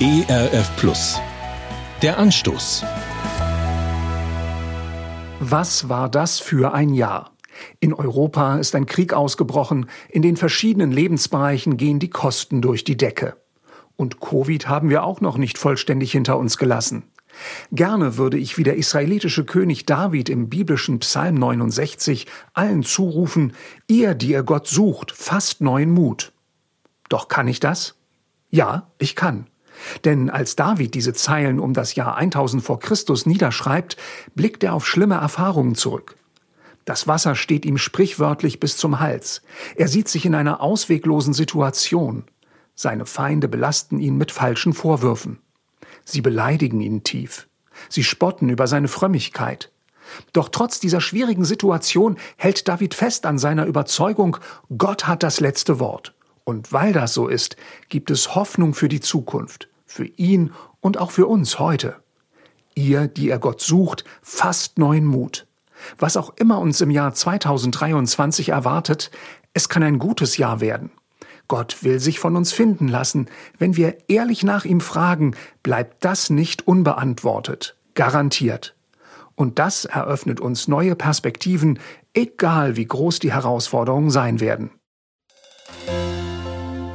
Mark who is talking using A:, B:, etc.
A: ERF Plus. Der Anstoß.
B: Was war das für ein Jahr? In Europa ist ein Krieg ausgebrochen, in den verschiedenen Lebensbereichen gehen die Kosten durch die Decke. Und Covid haben wir auch noch nicht vollständig hinter uns gelassen. Gerne würde ich wie der israelitische König David im biblischen Psalm 69 allen zurufen, ihr, die ihr Gott sucht, fasst neuen Mut. Doch kann ich das? Ja, ich kann. Denn als David diese Zeilen um das Jahr 1000 vor Christus niederschreibt, blickt er auf schlimme Erfahrungen zurück. Das Wasser steht ihm sprichwörtlich bis zum Hals. Er sieht sich in einer ausweglosen Situation. Seine Feinde belasten ihn mit falschen Vorwürfen. Sie beleidigen ihn tief. Sie spotten über seine Frömmigkeit. Doch trotz dieser schwierigen Situation hält David fest an seiner Überzeugung, Gott hat das letzte Wort. Und weil das so ist, gibt es Hoffnung für die Zukunft, für ihn und auch für uns heute. Ihr, die ihr Gott sucht, fasst neuen Mut. Was auch immer uns im Jahr 2023 erwartet, es kann ein gutes Jahr werden. Gott will sich von uns finden lassen. Wenn wir ehrlich nach ihm fragen, bleibt das nicht unbeantwortet. Garantiert. Und das eröffnet uns neue Perspektiven, egal wie groß die Herausforderungen sein werden.